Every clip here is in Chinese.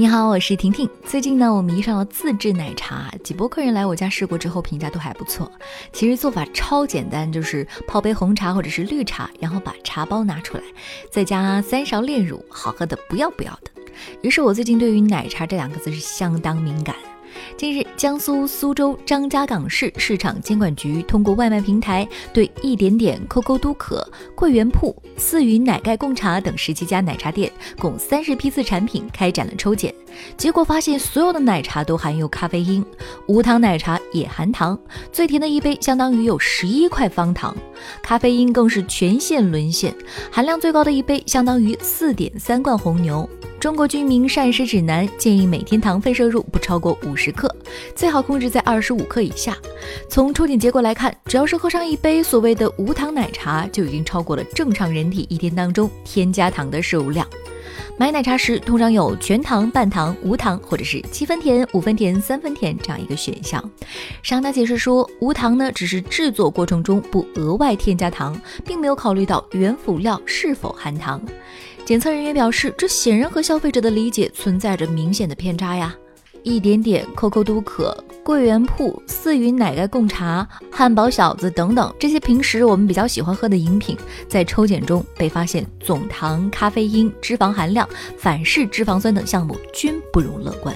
你好，我是婷婷。最近呢，我迷上了自制奶茶，几波客人来我家试过之后，评价都还不错。其实做法超简单，就是泡杯红茶或者是绿茶，然后把茶包拿出来，再加三勺炼乳，好喝的不要不要的。于是我最近对于奶茶这两个字是相当敏感。近日，江苏苏州张家港市市场监管局通过外卖平台对一点点、COCO 都可、桂圆铺、四云奶盖贡茶等十七家奶茶店共三十批次产品开展了抽检，结果发现所有的奶茶都含有咖啡因，无糖奶茶也含糖，最甜的一杯相当于有十一块方糖，咖啡因更是全线沦陷，含量最高的一杯相当于四点三罐红牛。中国居民膳食指南建议每天糖分摄入不超过五十克，最好控制在二十五克以下。从抽检结果来看，只要是喝上一杯所谓的无糖奶茶，就已经超过了正常人体一天当中添加糖的摄入量。买奶茶时通常有全糖、半糖、无糖或者是七分甜、五分甜、三分甜这样一个选项。商家解释说，无糖呢只是制作过程中不额外添加糖，并没有考虑到原辅料是否含糖。检测人员表示，这显然和消费者的理解存在着明显的偏差呀！一点点、COCO 都可、桂圆铺、四云奶盖贡茶、汉堡小子等等这些平时我们比较喜欢喝的饮品，在抽检中被发现总糖、咖啡因、脂肪含量、反式脂肪酸等项目均不容乐观。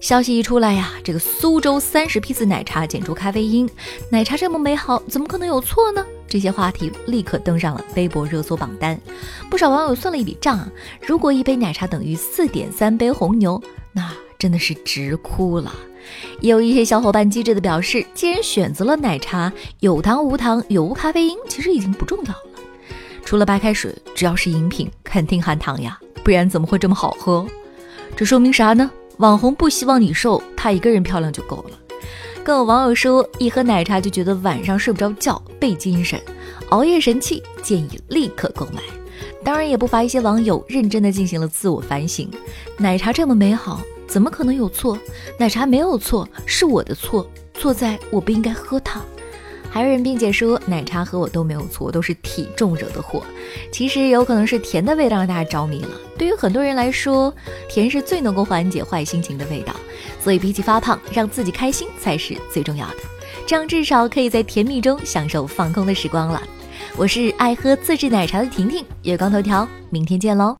消息一出来呀，这个苏州三十批次奶茶检出咖啡因，奶茶这么美好，怎么可能有错呢？这些话题立刻登上了微博热搜榜单。不少网友算了一笔账啊，如果一杯奶茶等于四点三杯红牛，那真的是直哭了。也有一些小伙伴机智的表示，既然选择了奶茶，有糖无糖有无咖啡因，其实已经不重要了。除了白开水，只要是饮品，肯定含糖呀，不然怎么会这么好喝？这说明啥呢？网红不希望你瘦，他一个人漂亮就够了。更有网友说，一喝奶茶就觉得晚上睡不着觉，倍精神，熬夜神器，建议立刻购买。当然，也不乏一些网友认真的进行了自我反省：奶茶这么美好，怎么可能有错？奶茶没有错，是我的错，错在我不应该喝它。还有人辩解说，奶茶和我都没有错，都是体重惹的祸。其实有可能是甜的味道让大家着迷了。对于很多人来说，甜是最能够缓解坏心情的味道。所以比起发胖，让自己开心才是最重要的。这样至少可以在甜蜜中享受放空的时光了。我是爱喝自制奶茶的婷婷，月光头条，明天见喽。